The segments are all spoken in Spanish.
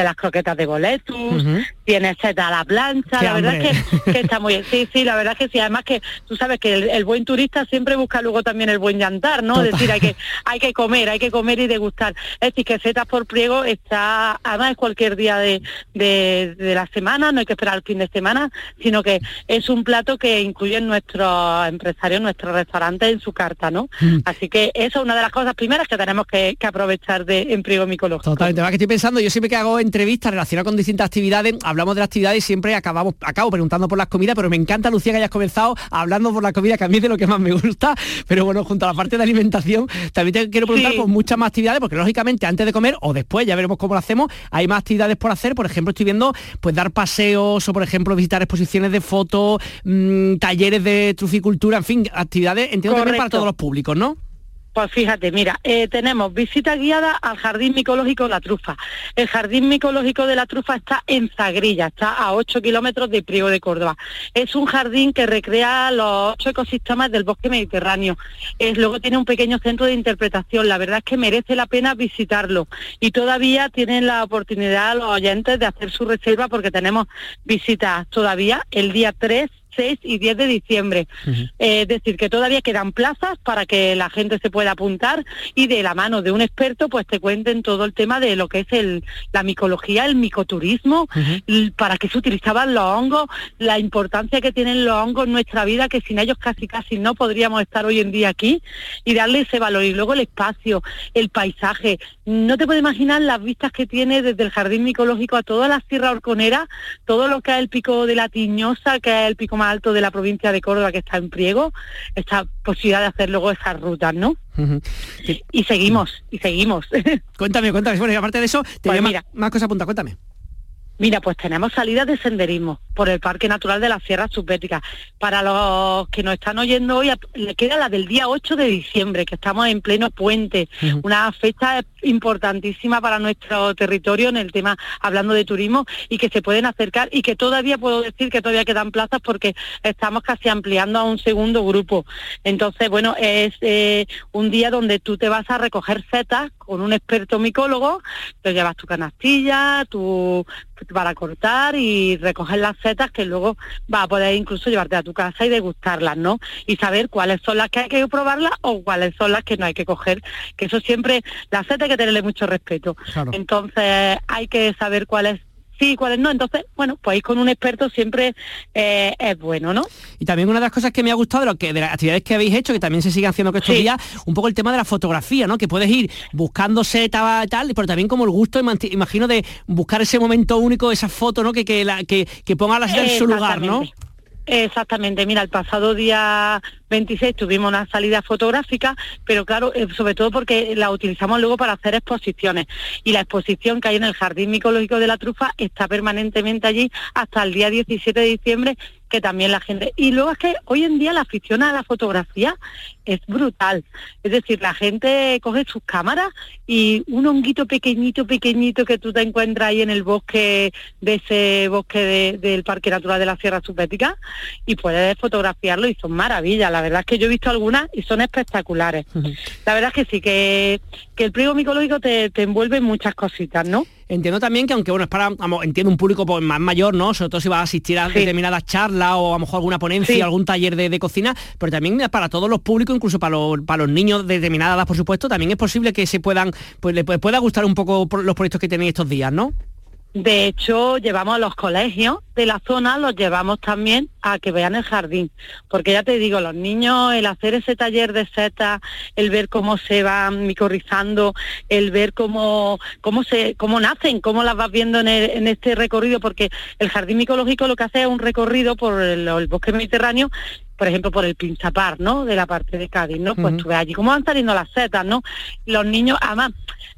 de las croquetas de boletus, tienes seta a la plancha, la verdad es que, está muy sí, sí, la verdad es que sí, además que tú sabes que el, buen turista siempre busca luego también el buen llantar, ¿no? Es decir, hay que, hay que comer, hay que comer y degustar. Es decir, que setas por priego está, además es cualquier día de, de, la semana, no hay que esperar el fin de semana, sino que es un plato que incluye nuestros empresarios, nuestros restaurantes en su carta, ¿no? Mm. Así que eso es una de las cosas primeras que tenemos que, aprovechar de en priego micológico. Totalmente, que estoy pensando, yo siempre que hago entrevistas relacionadas con distintas actividades, hablamos de las actividades y siempre acabamos, acabo preguntando por las comidas, pero me encanta, Lucía, que hayas comenzado hablando por la comida, que a mí es de lo que más me gusta, pero bueno, junto a la parte de alimentación, también te quiero preguntar por muchas más actividades, porque lógicamente antes de comer o después, ya veremos cómo lo hacemos, hay más actividades por hacer, por ejemplo, estoy viendo pues dar paseos o por ejemplo visitar exposiciones de fotos, mm, talleres de truficultura, en fin, actividades, entiendo también para todos los públicos, ¿no? Pues fíjate, mira, eh, tenemos visita guiada al Jardín Micológico la Trufa. El Jardín Micológico de la Trufa está en Zagrilla, está a 8 kilómetros de Priego de Córdoba. Es un jardín que recrea los ocho ecosistemas del bosque mediterráneo. luego tiene un pequeño centro de interpretación. La verdad es que merece la pena visitarlo. Y todavía tienen la oportunidad los oyentes de hacer su reserva porque tenemos visitas todavía el día 3 6 y 10 de diciembre. Eh, es decir, que todavía quedan plazas para que la gente se pueda apuntar y de la mano de un experto pues te cuenten todo el tema de lo que es el, la micología, el micoturismo, para qué se utilizaban los hongos, la importancia que tienen los hongos en nuestra vida, que sin ellos casi casi no podríamos estar hoy en día aquí y darle ese valor. Y luego el espacio, el paisaje. No te puedes imaginar las vistas que tiene desde el jardín micológico a toda la Sierra Orconera, todo lo que es el pico de la Tiñosa, que es el pico más alto de la provincia de Córdoba que está en Priego, esta posibilidad de hacer luego esas rutas, ¿no? Y seguimos, y seguimos. Cuéntame, cuéntame. Bueno, y aparte de eso, te pues más, más cosas apunta, cuéntame. Mira, pues tenemos salidas de senderismo por el Parque Natural de la Sierra Subética. Para los que nos están oyendo hoy, le queda la del día 8 de diciembre, que estamos en pleno puente, una fecha importantísima para nuestro territorio en el tema, hablando de turismo, y que se pueden acercar y que todavía puedo decir que todavía quedan plazas porque estamos casi ampliando a un segundo grupo. Entonces, bueno, es eh, un día donde tú te vas a recoger setas con un experto micólogo, te llevas tu canastilla, tu para cortar y recoger las setas que luego va a poder incluso llevarte a tu casa y degustarlas, ¿no? Y saber cuáles son las que hay que probarlas o cuáles son las que no hay que coger, que eso siempre, la seta hay que tenerle mucho respeto. Entonces hay que saber cuáles sí, cuáles no. Entonces, bueno, pues ir con un experto siempre eh, es bueno, ¿no? Y también una de las cosas que me ha gustado de, lo que, de las actividades que habéis hecho, que también se sigue haciendo que estos días, un poco el tema de la fotografía, ¿no? Que puedes ir buscando seta tal, pero también como el gusto, imagino, de buscar ese momento único, esa foto, ¿no? Que, que, la, que, que ponga la en su lugar, ¿no? Exactamente, mira, el pasado día 26 tuvimos una salida fotográfica, pero claro, eh, sobre todo porque la utilizamos luego para hacer exposiciones. Y la exposición que hay en el Jardín Micológico de la Trufa está permanentemente allí hasta el día 17 de diciembre que también la gente... Y luego es que hoy en día la afición a la fotografía es brutal. Es decir, la gente coge sus cámaras y un honguito pequeñito, pequeñito que tú te encuentras ahí en el bosque de ese bosque del Parque Natural de la Sierra Subética y puedes fotografiarlo y son maravillas. La verdad es que yo he visto algunas y son espectaculares. La verdad es que sí, que, que el pliego micológico te, te envuelve muchas cositas, ¿no? Entiendo también que aunque bueno, es para, entiendo un público pues, más mayor, ¿no? Sobre todo si va a asistir a determinadas charlas o a lo mejor alguna ponencia, algún taller de, cocina, pero también para todos los públicos, incluso para los, para los niños de determinadas edad, por supuesto, también es posible que se puedan, pues les pueda gustar un poco los proyectos que tenéis estos días, ¿no? De hecho, llevamos a los colegios de la zona, los llevamos también a que vean el jardín, porque ya te digo, los niños, el hacer ese taller de setas, el ver cómo se van micorrizando, el ver cómo, cómo, se, cómo nacen, cómo las vas viendo en, este recorrido, porque el jardín micológico lo que hace es un recorrido por el bosque mediterráneo por ejemplo, por el Pinchapar, ¿no? De la parte de Cádiz, ¿no? Pues tú ves allí cómo van saliendo las setas, ¿no? Los niños, además,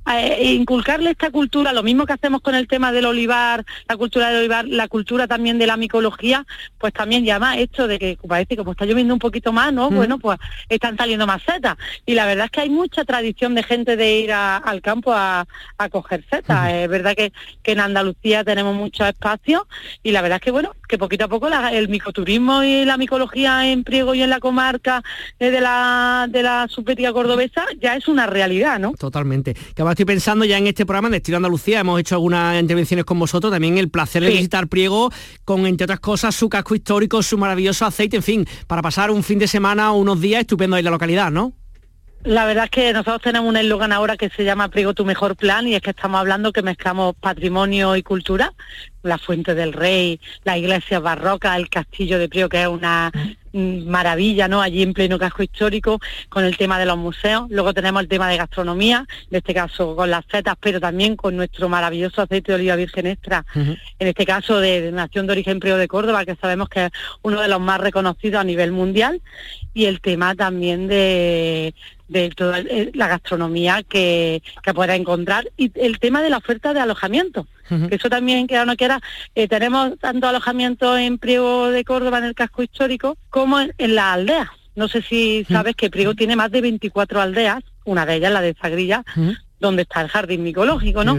eh, inculcarle esta cultura, lo mismo que hacemos con el tema del olivar, la cultura del olivar, la cultura también de la micología, pues también llama esto de que parece como está lloviendo un poquito más, ¿no? Bueno, pues están saliendo más setas. Y la verdad es que hay mucha tradición de gente de ir al campo a, coger setas. Es verdad que, que en Andalucía tenemos muchos espacios y la verdad es que bueno, que poquito a poco el micoturismo y la micología en Priego y en la comarca eh, de la de la subética cordobesa ya es una realidad, ¿no? Totalmente. Que ahora estoy pensando ya en este programa de Estilo Andalucía, hemos hecho algunas intervenciones con vosotros, también el placer de visitar Priego con, entre otras cosas, su casco histórico, su maravilloso aceite, en fin, para pasar un fin de semana o unos días estupendo en la localidad, ¿no? La verdad es que nosotros tenemos un eslogan ahora que se llama Priego tu mejor plan y es que estamos hablando que mezclamos patrimonio y cultura, la Fuente del Rey, la iglesia barroca, el castillo de Priego que es una maravilla, ¿no? Allí en pleno casco histórico, con el tema de los museos. Luego tenemos el tema de gastronomía, en este caso con las setas, pero también con nuestro maravilloso aceite de oliva virgen extra, en este caso de, Nación de Origen Priego de Córdoba, que sabemos que es uno de los más reconocidos a nivel mundial, y el tema también de de toda eh, la gastronomía que, que pueda encontrar y el tema de la oferta de alojamiento. que eso también, que no quiera, eh, tenemos tanto alojamiento en Priego de Córdoba, en el casco histórico, como en, las aldeas. No sé si sabes que Priego tiene más de 24 aldeas, una de ellas, la de Zagrilla, donde está el jardín micológico, ¿no?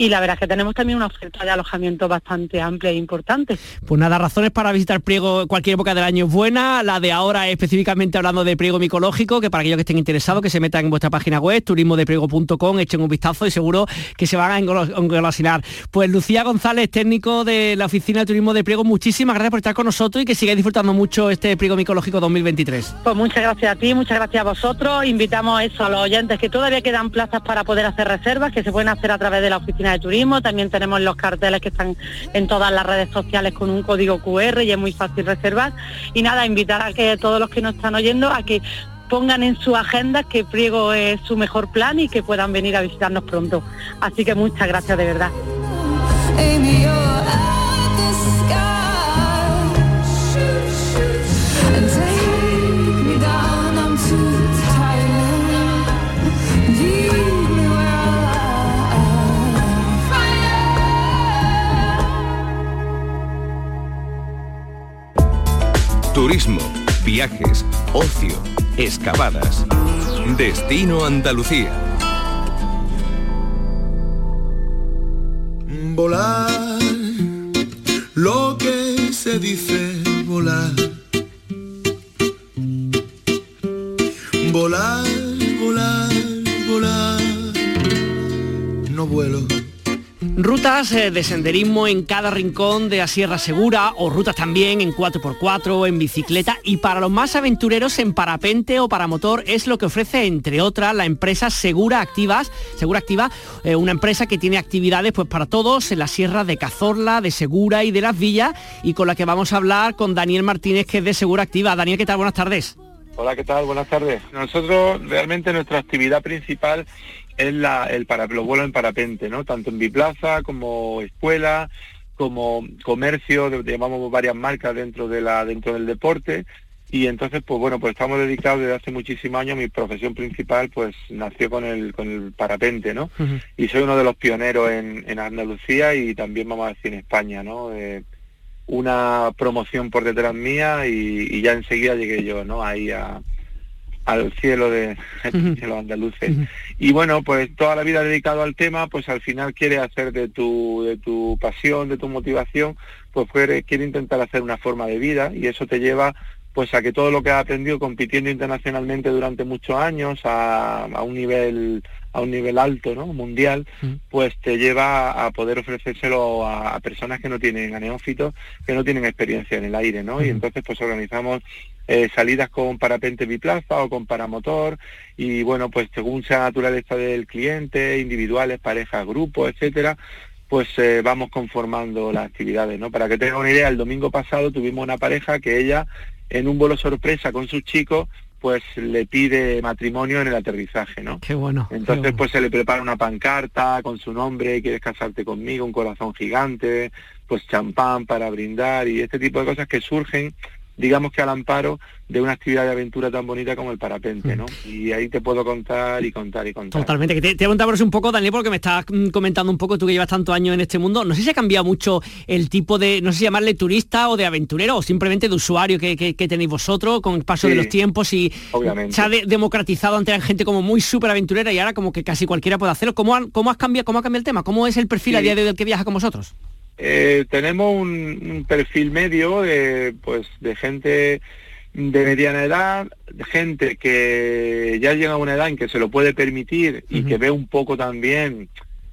Y la verdad es que tenemos también una oferta de alojamiento bastante amplia e importante. Pues nada, razones para visitar Priego cualquier época del año es buena, la de ahora específicamente hablando de Priego micológico, que para aquellos que estén interesados que se metan en vuestra página web, turismodepriego.com, echen un vistazo y seguro que se van a engolosinar. Pues Lucía González, técnico de la Oficina de Turismo de Priego, muchísimas gracias por estar con nosotros y que sigáis disfrutando mucho este Priego micológico 2023. Pues muchas gracias a ti, muchas gracias a vosotros, invitamos eso a los oyentes que todavía quedan plazas para poder hacer reservas, que se pueden hacer a través de la de turismo, también tenemos los carteles que están en todas las redes sociales con un código QR y es muy fácil reservar. Y nada, invitar a que todos los que nos están oyendo a que pongan en su agenda que Priego es su mejor plan y que puedan venir a visitarnos pronto. Así que muchas gracias de verdad. Turismo, viajes, ocio, excavadas. Destino Andalucía. Volar, lo que se dice volar. Volar, volar, volar. No vuelo Rutas eh, de senderismo en cada rincón de la Sierra Segura o rutas también en 4x4 en bicicleta y para los más aventureros en parapente o para motor es lo que ofrece entre otras la empresa Segura Activas, Segura Activa, eh, una empresa que tiene actividades pues para todos en la Sierra de Cazorla, de Segura y de Las Villas y con la que vamos a hablar con Daniel Martínez que es de Segura Activa. Daniel, ¿qué tal? Buenas tardes. Hola, ¿qué tal? Buenas tardes. Nosotros realmente nuestra actividad principal es la, el para, los vuelos en parapente, ¿no? Tanto en biplaza como escuela, como comercio, llamamos varias marcas dentro de la dentro del deporte. Y entonces pues bueno pues estamos dedicados desde hace muchísimos años. Mi profesión principal pues nació con el con el parapente no y soy uno de los pioneros en, en Andalucía y también vamos a decir en España no eh, una promoción por detrás mía y, y, ya enseguida llegué yo no ahí a, al cielo de, los andaluces. Y bueno, pues toda la vida dedicado al tema, pues al final quiere hacer de tu, de tu pasión, de tu motivación, pues quiere, quiere intentar hacer una forma de vida y eso te lleva pues a que todo lo que has aprendido compitiendo internacionalmente durante muchos años a, a un nivel a un nivel alto, ¿no? mundial, pues te lleva a poder ofrecérselo a, personas que no tienen, a neófitos, que no tienen experiencia en el aire, ¿no? Y entonces pues organizamos eh, salidas con parapente biplaza o con paramotor y bueno, pues según sea naturaleza del cliente, individuales, parejas, grupos, etcétera, pues eh, vamos conformando las actividades, ¿no? Para que tengan una idea, el domingo pasado tuvimos una pareja que ella en un vuelo sorpresa con sus chicos pues le pide matrimonio en el aterrizaje, ¿no? Qué bueno. Entonces pues se le prepara una pancarta con su nombre, quieres casarte conmigo, un corazón gigante, pues champán para brindar y este tipo de cosas que surgen digamos que al amparo de una actividad de aventura tan bonita como el parapente, ¿no? Mm. Y ahí te puedo contar y contar y contar. Totalmente. Que te, te voy a un poco, Daniel, porque me estás mm, comentando un poco, tú que llevas tantos años en este mundo, no sé si ha cambiado mucho el tipo de, no sé si llamarle turista o de aventurero o simplemente de usuario que, tenéis vosotros con el paso de los tiempos y se ha democratizado ante la gente como muy súper aventurera y ahora como que casi cualquiera puede hacerlo. ¿Cómo, cómo has cambiado, cómo ha cambiado el tema? ¿Cómo es el perfil a día de hoy del que viaja con vosotros? Eh, tenemos un, perfil medio de, pues, de gente de mediana edad, gente que ya llega a una edad en que se lo puede permitir y que ve un poco también,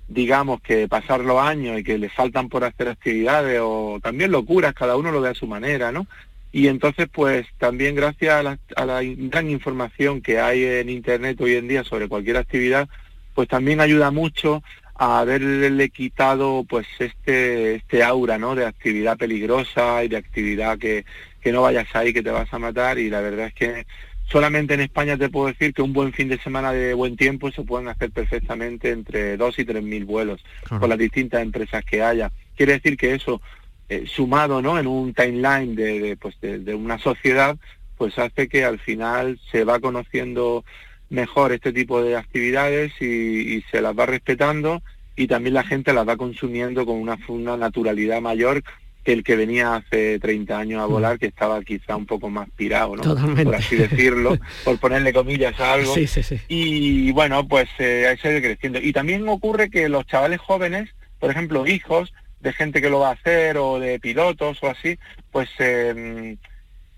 digamos, que pasar los años y que le faltan por hacer actividades o también locuras, cada uno lo ve a su manera, ¿no? Y entonces, pues también gracias a la, a la gran información que hay en Internet hoy en día sobre cualquier actividad, pues también ayuda mucho a haberle quitado pues este este aura no de actividad peligrosa y de actividad que, que no vayas ahí que te vas a matar. Y la verdad es que solamente en España te puedo decir que un buen fin de semana de buen tiempo se pueden hacer perfectamente entre dos y tres mil vuelos con las distintas empresas que haya. Quiere decir que eso eh, sumado no en un timeline de, de pues de, de una sociedad pues hace que al final se va conociendo mejor este tipo de actividades y, se las va respetando y también la gente las va consumiendo con una, una naturalidad mayor que el que venía hace 30 años a mm. volar, que estaba quizá un poco más pirado, ¿no? Por así decirlo, por ponerle comillas a algo. Sí, sí, sí. Y bueno, pues eh, ahí se creciendo. Y también ocurre que los chavales jóvenes, por ejemplo, hijos de gente que lo va a hacer o de pilotos o así, pues eh,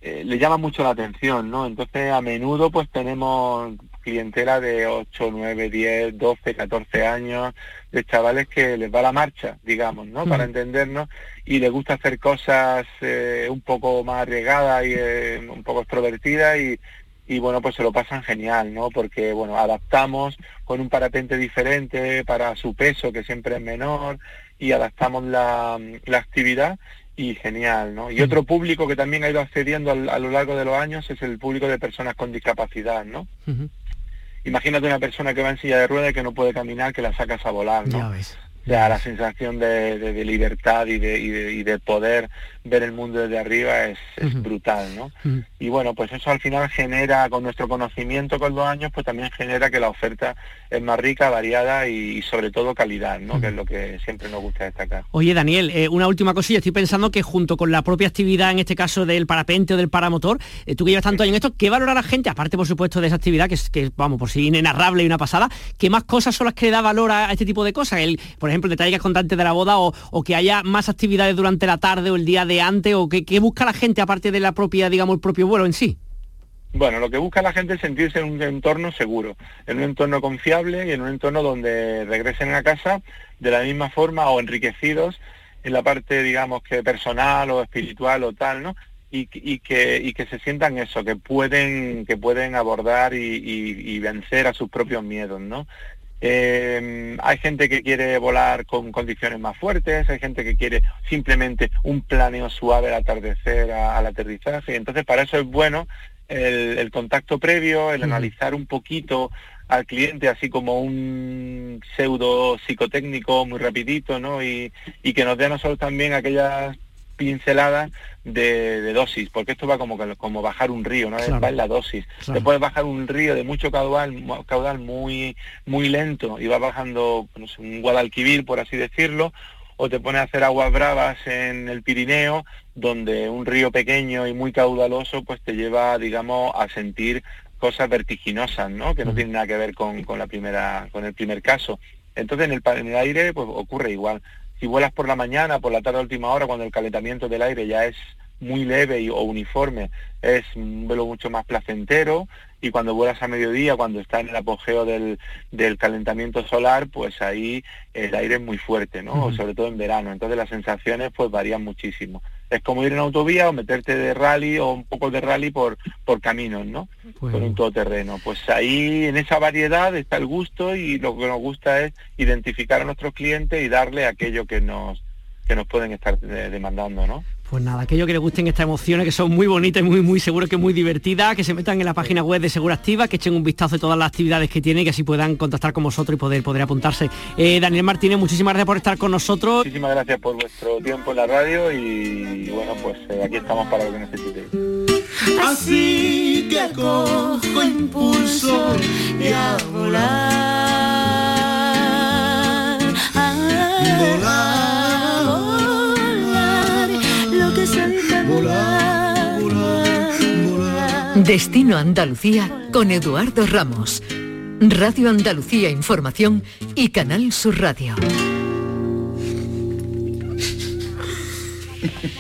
eh, le llama mucho la atención, ¿no? Entonces a menudo pues tenemos clientela de 8, 9, 10, 12, 14 años, de chavales que les va la marcha, digamos, ¿no? Para entendernos, y les gusta hacer cosas eh, un poco más arriesgadas y eh, un poco extrovertidas y, y bueno, pues se lo pasan genial, ¿no? Porque, bueno, adaptamos con un parapente diferente para su peso, que siempre es menor, y adaptamos la, la actividad y genial, ¿no? Y otro público que también ha ido accediendo a lo largo de los años es el público de personas con discapacidad, ¿no? Imagínate una persona que va en silla de ruedas y que no puede caminar, que la sacas a volar, ¿no? la sensación de, libertad y de, y de, poder ver el mundo desde arriba es, brutal, ¿no? Y bueno, pues eso al final genera, con nuestro conocimiento con los años, pues también genera que la oferta es más rica, variada y, sobre todo calidad, ¿no? Que es lo que siempre nos gusta destacar. Oye, Daniel, eh, una última cosilla. Estoy pensando que junto con la propia actividad, en este caso del parapente o del paramotor, eh, tú que llevas tanto años en esto, ¿qué valora la gente? Aparte, por supuesto, de esa actividad, que es, que, vamos, por si inenarrable y una pasada, ¿qué más cosas son las que le da valor a, este tipo de cosas? El, por ejemplo, el detalle que de la boda o, que haya más actividades durante la tarde o el día de antes o que, busca la gente aparte de la propia, digamos, el propio vuelo en sí? Bueno, lo que busca la gente es sentirse en un entorno seguro, en un entorno confiable y en un entorno donde regresen a casa de la misma forma o enriquecidos en la parte, digamos, que personal o espiritual o tal, ¿no? Y, que, y que se sientan eso, que pueden, que pueden abordar y, y vencer a sus propios miedos, ¿no? Eh, hay gente que quiere volar con condiciones más fuertes, hay gente que quiere simplemente un planeo suave al atardecer, al aterrizaje. Entonces, para eso es bueno el, contacto previo, el analizar un poquito al cliente así como un pseudo psicotécnico muy rapidito, ¿no? Y, y que nos dé a nosotros también aquellas pinceladas de, dosis, porque esto va como, como bajar un río, ¿no? Va en la dosis. Te puedes bajar un río de mucho caudal, caudal muy, muy lento y va bajando un Guadalquivir, por así decirlo, o te pones a hacer aguas bravas en el Pirineo, donde un río pequeño y muy caudaloso pues te lleva, digamos, a sentir cosas vertiginosas, ¿no? Que no tienen nada que ver con, con, la primera, con el primer caso. Entonces en el, en el aire pues ocurre igual. Si vuelas por la mañana, por la tarde a última hora, cuando el calentamiento del aire ya es muy leve y, o uniforme, es un vuelo mucho más placentero y cuando vuelas a mediodía, cuando está en el apogeo del, del calentamiento solar, pues ahí el aire es muy fuerte, ¿no? Sobre todo en verano. Entonces las sensaciones pues varían muchísimo. Es como ir en autovía o meterte de rally o un poco de rally por, por caminos, ¿no? Con un todoterreno. Pues ahí en esa variedad está el gusto y lo que nos gusta es identificar a nuestros clientes y darle aquello que nos que nos pueden estar demandando, ¿no? Pues nada, aquellos que les gusten estas emociones, que son muy bonitas y muy, muy seguros que muy divertidas, que se metan en la página web de Seguro Activa, que echen un vistazo de todas las actividades que tiene y que así puedan contactar con vosotros y poder, poder apuntarse. Eh, Daniel Martínez, muchísimas gracias por estar con nosotros. Muchísimas gracias por vuestro tiempo en la radio y, bueno, pues eh, aquí estamos para lo que necesitéis. Así que cojo impulso y a volar. Volar, volar, Destino Andalucía con Eduardo Ramos. Radio Andalucía Información y Canal Sur Radio.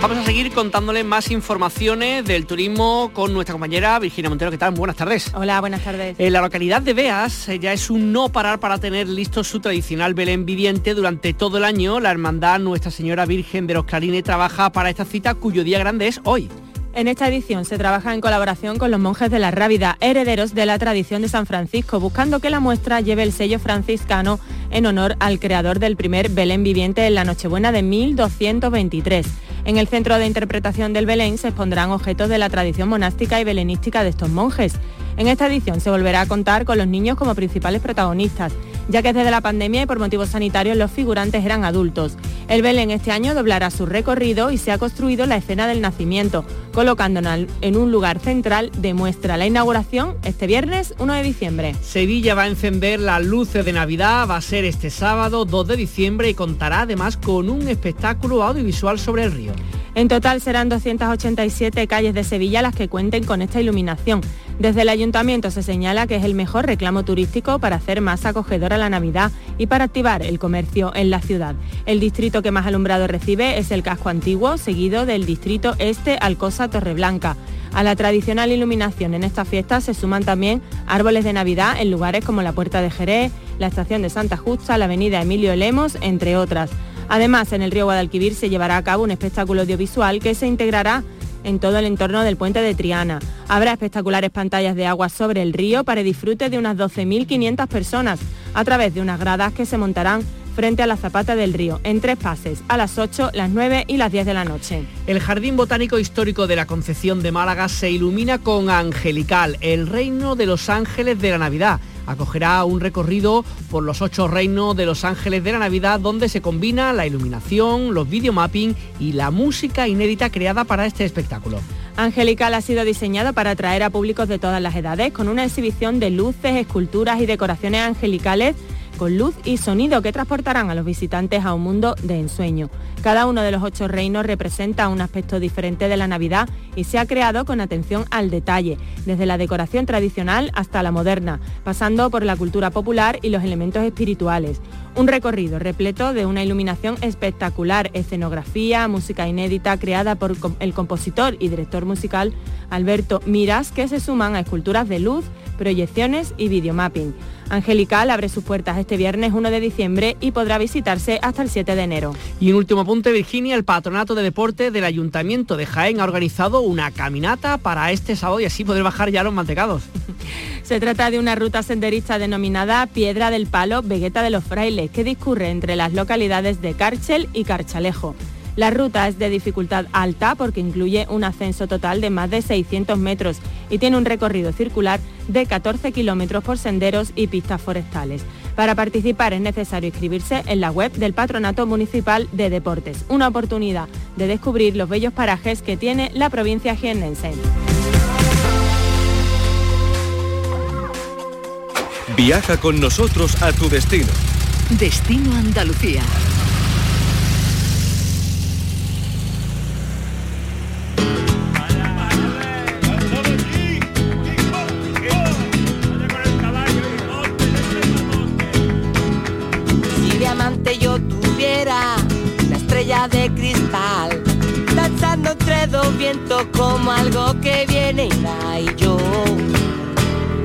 Vamos a seguir contándoles más informaciones del turismo con nuestra compañera Virginia Montero. ¿Qué tal? buenas tardes. Hola, buenas tardes. En la localidad de Beas eh, ya es un no parar para tener listo su tradicional Belén viviente durante todo el año. La hermandad Nuestra Señora Virgen de los Clarines trabaja para esta cita cuyo día grande es hoy. En esta edición se trabaja en colaboración con los monjes de la Rábida, herederos de la tradición de San Francisco, buscando que la muestra lleve el sello franciscano en honor al creador del primer Belén viviente en la Nochebuena de 1223. En el centro de interpretación del Belén se expondrán objetos de la tradición monástica y belenística de estos monjes. En esta edición se volverá a contar con los niños como principales protagonistas, ya que desde la pandemia y por motivos sanitarios los figurantes eran adultos. El Belén este año doblará su recorrido y se ha construido la escena del nacimiento, colocándonos en un lugar central de muestra. La inauguración este viernes 1 de diciembre. Sevilla va a encender las luces de Navidad, va a ser este sábado 2 de diciembre y contará además con un espectáculo audiovisual sobre el río. En total serán 287 calles de Sevilla las que cuenten con esta iluminación. Desde el ayuntamiento se señala que es el mejor reclamo turístico para hacer más acogedora la Navidad y para activar el comercio en la ciudad. El distrito que más alumbrado recibe es el casco antiguo, seguido del distrito este Alcosa Torreblanca. A la tradicional iluminación en esta fiesta se suman también árboles de Navidad en lugares como la Puerta de Jerez, la estación de Santa Justa, la avenida Emilio Lemos, entre otras. Además, en el río Guadalquivir se llevará a cabo un espectáculo audiovisual que se integrará en todo el entorno del puente de Triana. Habrá espectaculares pantallas de agua sobre el río para disfrute de unas 12.500 personas a través de unas gradas que se montarán frente a la Zapata del Río, en tres pases, a las 8, las 9 y las 10 de la noche. El Jardín Botánico Histórico de la Concepción de Málaga se ilumina con Angelical, el reino de los ángeles de la Navidad acogerá un recorrido por los ocho reinos de los ángeles de la Navidad donde se combina la iluminación, los videomapping y la música inédita creada para este espectáculo. Angelical ha sido diseñado para atraer a públicos de todas las edades con una exhibición de luces, esculturas y decoraciones angelicales con luz y sonido que transportarán a los visitantes a un mundo de ensueño. Cada uno de los ocho reinos representa un aspecto diferente de la Navidad y se ha creado con atención al detalle, desde la decoración tradicional hasta la moderna, pasando por la cultura popular y los elementos espirituales. Un recorrido repleto de una iluminación espectacular, escenografía, música inédita creada por el compositor y director musical Alberto Miras, que se suman a esculturas de luz, proyecciones y videomapping. Angelical abre sus puertas este viernes 1 de diciembre y podrá visitarse hasta el 7 de enero. Y un último apunte, Virginia, el Patronato de Deporte del Ayuntamiento de Jaén ha organizado una caminata para este sábado y así poder bajar ya los mantecados. Se trata de una ruta senderista denominada Piedra del Palo Vegueta de los Frailes, que discurre entre las localidades de Carchel y Carchalejo. La ruta es de dificultad alta porque incluye un ascenso total de más de 600 metros y tiene un recorrido circular de 14 kilómetros por senderos y pistas forestales. Para participar es necesario inscribirse en la web del Patronato Municipal de Deportes, una oportunidad de descubrir los bellos parajes que tiene la provincia jiennense. Viaja con nosotros a tu destino. Destino Andalucía. De cristal, danzando entre dos vientos como algo que viene y y yo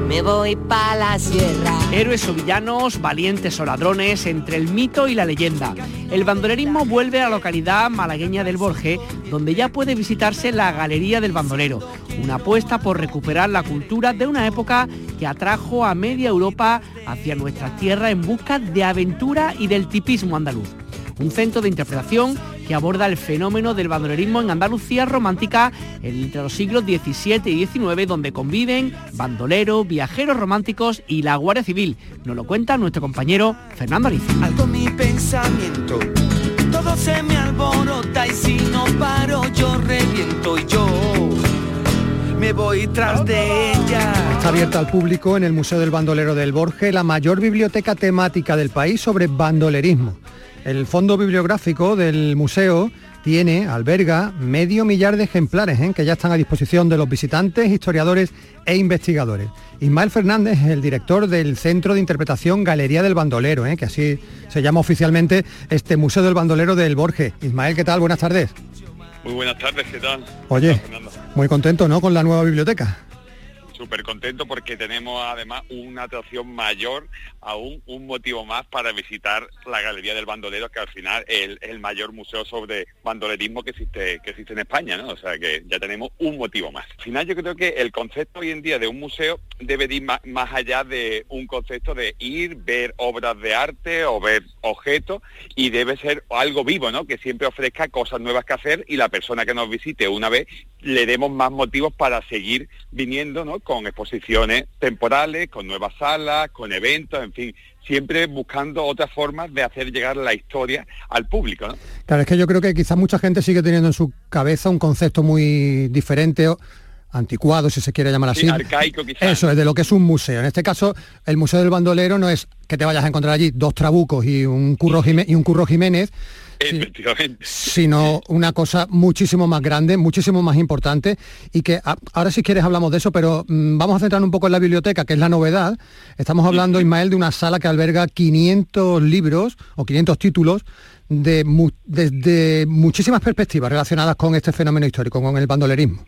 me voy para la sierra. Héroes o villanos, valientes o ladrones, entre el mito y la leyenda. El bandolerismo vuelve a la localidad malagueña del Borje, donde ya puede visitarse la Galería del Bandolero, una apuesta por recuperar la cultura de una época que atrajo a media Europa hacia nuestra tierra en busca de aventura y del tipismo andaluz un centro de interpretación que aborda el fenómeno del bandolerismo en Andalucía romántica entre los siglos XVII y XIX, donde conviven bandoleros, viajeros románticos y la Guardia Civil. Nos lo cuenta nuestro compañero Fernando Ariza. Algo mi pensamiento todo se me alborota y si no paro yo reviento y yo me voy tras de ella. Está abierta al público en el Museo del Bandolero del Borge, la mayor biblioteca temática del país sobre bandolerismo. El fondo bibliográfico del museo tiene, alberga, medio millar de ejemplares ¿eh? que ya están a disposición de los visitantes, historiadores e investigadores. Ismael Fernández es el director del Centro de Interpretación Galería del Bandolero, ¿eh? que así se llama oficialmente este Museo del Bandolero del Borges. Ismael, ¿qué tal? Buenas tardes. Muy buenas tardes, ¿qué tal? Oye, muy contento, ¿no? Con la nueva biblioteca súper contento porque tenemos además una atracción mayor, aún un motivo más para visitar la Galería del Bandolero, que al final es el, mayor museo sobre bandolerismo que existe, que existe en España, ¿no? O sea que ya tenemos un motivo más. Al final yo creo que el concepto hoy en día de un museo debe ir más, más allá de un concepto de ir, ver obras de arte o ver objetos y debe ser algo vivo, ¿no? Que siempre ofrezca cosas nuevas que hacer y la persona que nos visite una vez le demos más motivos para seguir viniendo, ¿no? Con exposiciones temporales, con nuevas salas, con eventos, en fin, siempre buscando otras formas de hacer llegar la historia al público. ¿no? Claro, es que yo creo que quizás mucha gente sigue teniendo en su cabeza un concepto muy diferente anticuado, si se quiere llamar así. arcaico quizás. Eso, es de lo que es un museo. En este caso, el Museo del Bandolero no es que te vayas a encontrar allí dos trabucos y un curro, y un curro Jiménez, Efectivamente. Sino una cosa muchísimo más grande, muchísimo más importante y que ahora si quieres hablamos de eso, pero mm, vamos a centrarnos un poco en la biblioteca, que es la novedad. Estamos hablando, Ismael, de una sala que alberga 500 libros o 500 títulos de desde muchísimas perspectivas relacionadas con este fenómeno histórico, con el bandolerismo.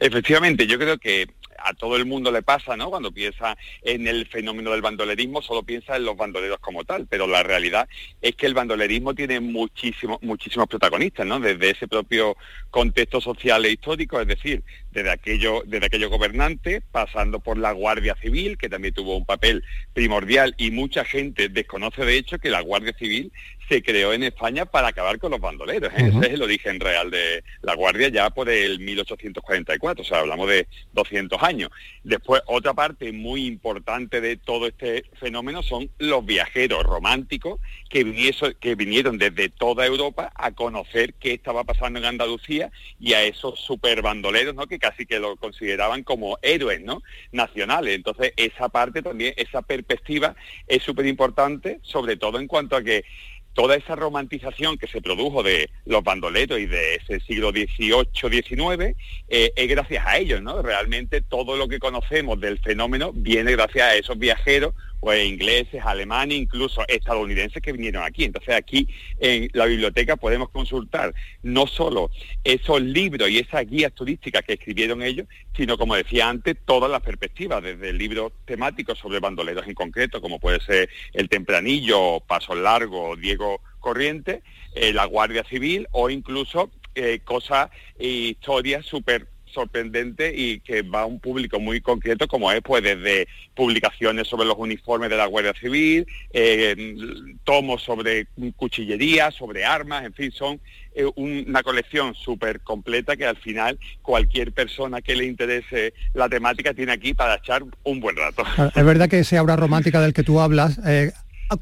Efectivamente, yo creo que a todo el mundo le pasa, ¿no? Cuando piensa en el fenómeno del bandolerismo, solo piensa en los bandoleros como tal, pero la realidad es que el bandolerismo tiene muchísimos, muchísimos protagonistas, ¿no? Desde ese propio contexto social e histórico, es decir, desde aquello, desde aquellos gobernantes, pasando por la Guardia Civil, que también tuvo un papel primordial, y mucha gente desconoce de hecho que la Guardia Civil se creó en España para acabar con los bandoleros. ¿eh? Ese es el origen real de la Guardia ya por el 1844, o sea, hablamos de 200 años. Después, otra parte muy importante de todo este fenómeno son los viajeros románticos que, que vinieron desde toda Europa a conocer qué estaba pasando en Andalucía y a esos super bandoleros, ¿no? que casi que lo consideraban como héroes ¿no? nacionales. Entonces, esa parte también, esa perspectiva es súper importante, sobre todo en cuanto a que toda esa romantización que se produjo de los bandoleros y de ese siglo XVIII-XIX eh, es gracias a ellos, ¿no? Realmente todo lo que conocemos del fenómeno viene gracias a esos viajeros pues ingleses, alemanes, incluso estadounidenses que vinieron aquí. Entonces aquí en la biblioteca podemos consultar no solo esos libros y esas guías turísticas que escribieron ellos, sino como decía antes, todas las perspectivas, desde libros temáticos sobre bandoleros en concreto, como puede ser El Tempranillo, Paso Largo, Diego Corriente, eh, la Guardia Civil o incluso eh, cosas e historias súper sorprendente y que va a un público muy concreto como es pues desde publicaciones sobre los uniformes de la Guardia Civil, eh, tomos sobre cuchillería, sobre armas, en fin, son eh, una colección súper completa que al final cualquier persona que le interese la temática tiene aquí para echar un buen rato. Es verdad que esa aura romántica del que tú hablas eh,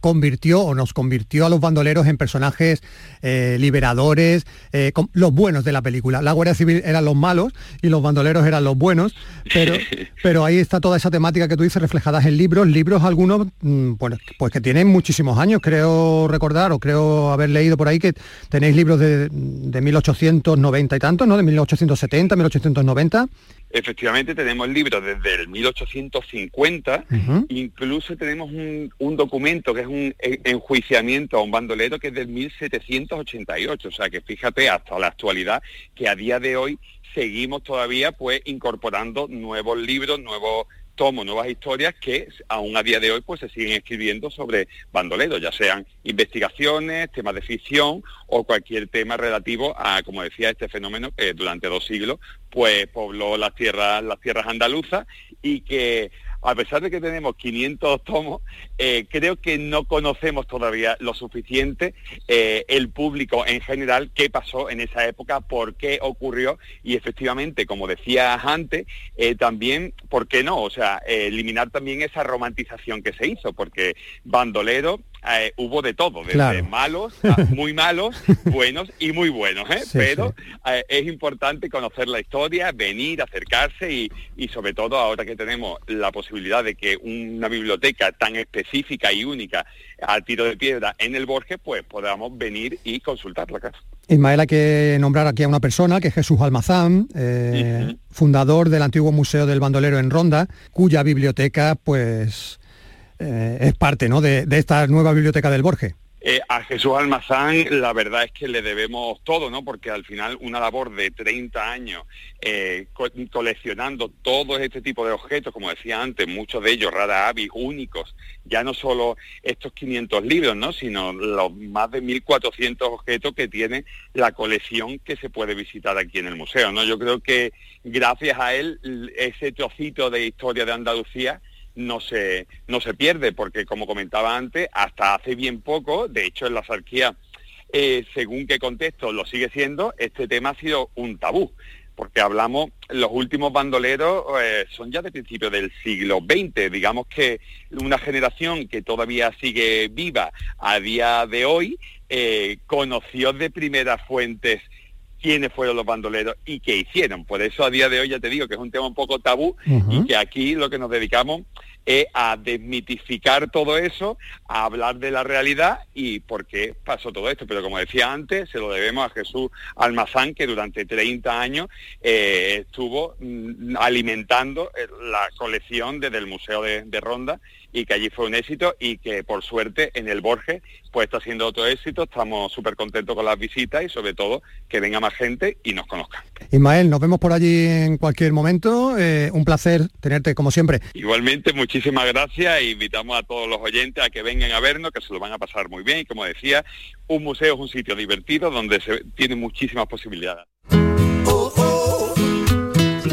convirtió o nos convirtió a los bandoleros en personajes eh, liberadores, eh, los buenos de la película. La Guardia Civil eran los malos y los bandoleros eran los buenos, pero, pero ahí está toda esa temática que tú dices reflejadas en libros, libros algunos mm, pues que tienen muchísimos años, creo recordar o creo haber leído por ahí que tenéis libros de, de 1890 y tantos, ¿no? De 1870, 1890 Efectivamente tenemos libros desde el 1850, incluso tenemos un, documento que es un enjuiciamiento a un bandolero que es del 1788, o sea que fíjate hasta la actualidad que a día de hoy seguimos todavía pues incorporando nuevos libros, nuevos tomo nuevas historias que aún a día de hoy pues se siguen escribiendo sobre bandoleros, ya sean investigaciones, temas de ficción o cualquier tema relativo a, como decía, este fenómeno que durante dos siglos pues pobló las tierras, las tierras andaluzas y que a pesar de que tenemos 500 tomos, eh, creo que no conocemos todavía lo suficiente eh, el público en general qué pasó en esa época, por qué ocurrió y efectivamente, como decías antes, eh, también, ¿por qué no? O sea, eliminar también esa romantización que se hizo, porque bandolero eh, hubo de todo, desde malos, muy malos, buenos y muy buenos, ¿eh? pero eh, es importante conocer la historia, venir, acercarse y, y sobre todo ahora que tenemos la posibilidad de que una biblioteca tan específica y única al tiro de piedra en el Borges, pues podamos venir y consultar la casa. Ismael, hay que nombrar aquí a una persona, que es Jesús Almazán, fundador del antiguo Museo del Bandolero en Ronda, cuya biblioteca pues eh, es parte ¿no? de, esta nueva biblioteca del Borges. Eh, a Jesús Almazán la verdad es que le debemos todo, ¿no? Porque al final una labor de 30 años eh, coleccionando todo este tipo de objetos, como decía antes, muchos de ellos rara avis, únicos, ya no solo estos 500 libros, ¿no? Sino los más de 1.400 objetos que tiene la colección que se puede visitar aquí en el museo, ¿no? Yo creo que gracias a él ese trocito de historia de Andalucía no se, no se pierde, porque como comentaba antes, hasta hace bien poco, de hecho en la sarquía, eh, según qué contexto lo sigue siendo, este tema ha sido un tabú, porque hablamos, los últimos bandoleros eh, son ya de principios del siglo XX, digamos que una generación que todavía sigue viva a día de hoy, eh, conoció de primeras fuentes quiénes fueron los bandoleros y qué hicieron. Por eso a día de hoy ya te digo que es un tema un poco tabú y que aquí lo que nos dedicamos es a desmitificar todo eso, a hablar de la realidad y por qué pasó todo esto. Pero como decía antes, se lo debemos a Jesús Almazán, que durante 30 años eh, estuvo mm, alimentando eh, la colección desde el Museo de Ronda y que allí fue un éxito y que por suerte en el Borges pues está siendo otro éxito, estamos súper contentos con las visitas y sobre todo que venga más gente y nos conozca. Ismael, nos vemos por allí en cualquier momento, eh, un placer tenerte como siempre. Igualmente, muchísimas gracias e invitamos a todos los oyentes a que vengan a vernos, que se lo van a pasar muy bien y como decía, un museo es un sitio divertido donde se tiene muchísimas posibilidades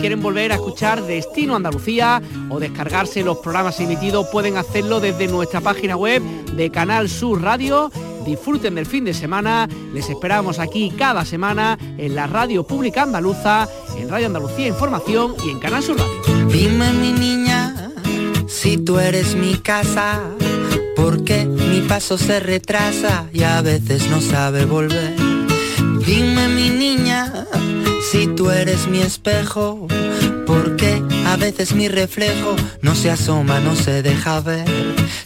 quieren volver a escuchar Destino Andalucía o descargarse los programas emitidos, pueden hacerlo desde nuestra página web de Canal Sur Radio. Disfruten del fin de semana, les esperamos aquí cada semana en la radio pública andaluza, en Radio Andalucía Información y en Canal Sur Radio. Dime mi niña, si tú eres mi casa, porque mi paso se retrasa y a veces no sabe volver. Dime mi niña, si tú eres mi espejo, porque a veces mi reflejo no se asoma, no se deja ver.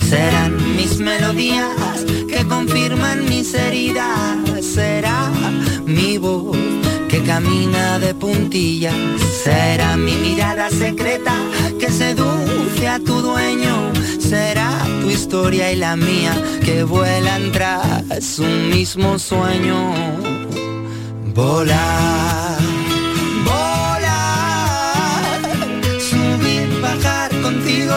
Serán mis melodías que confirman mis heridas, será mi voz que camina de puntillas, será mi mirada secreta que seduce a tu dueño, será historia y la mía que vuelan tras un mismo sueño. Volar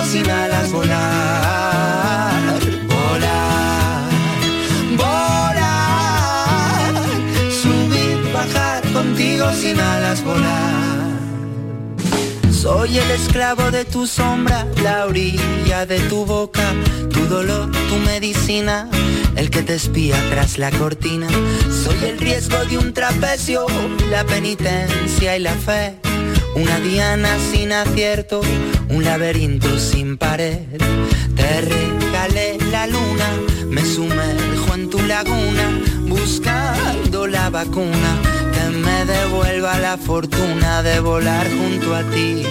sin alas volar, volar, volar, subir, bajar contigo sin alas volar. Soy el esclavo de tu sombra, la orilla de tu boca, tu dolor, tu medicina, el que te espía tras la cortina. Soy el riesgo de un trapecio, la penitencia y la fe una diana sin acierto, un laberinto sin pared. Te regalé la luna, me sumerjo en tu laguna, buscando vacuna que me devuelva la fortuna de volar junto a ti.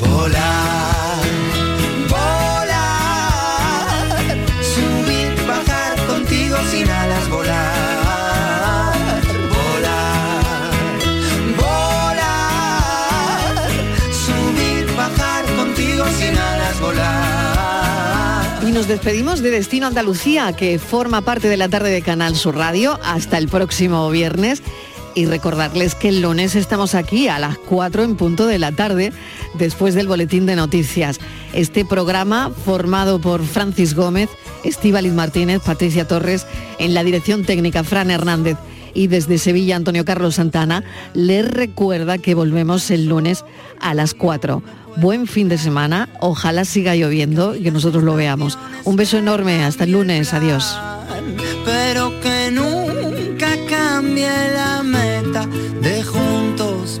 Volar, Nos despedimos de Destino Andalucía, que forma parte de la tarde de Canal Sur Radio, hasta el próximo viernes. Y recordarles que el lunes estamos aquí a las 4 en punto de la tarde, después del boletín de noticias. Este programa, formado por Francis Gómez, Estíbaliz Martínez, Patricia Torres, en la dirección técnica Fran Hernández y desde Sevilla Antonio Carlos Santana, les recuerda que volvemos el lunes a las 4 buen fin de semana, ojalá siga lloviendo y que nosotros lo veamos. Un beso enorme, hasta el lunes, adiós. Que nunca cambie la meta de juntos.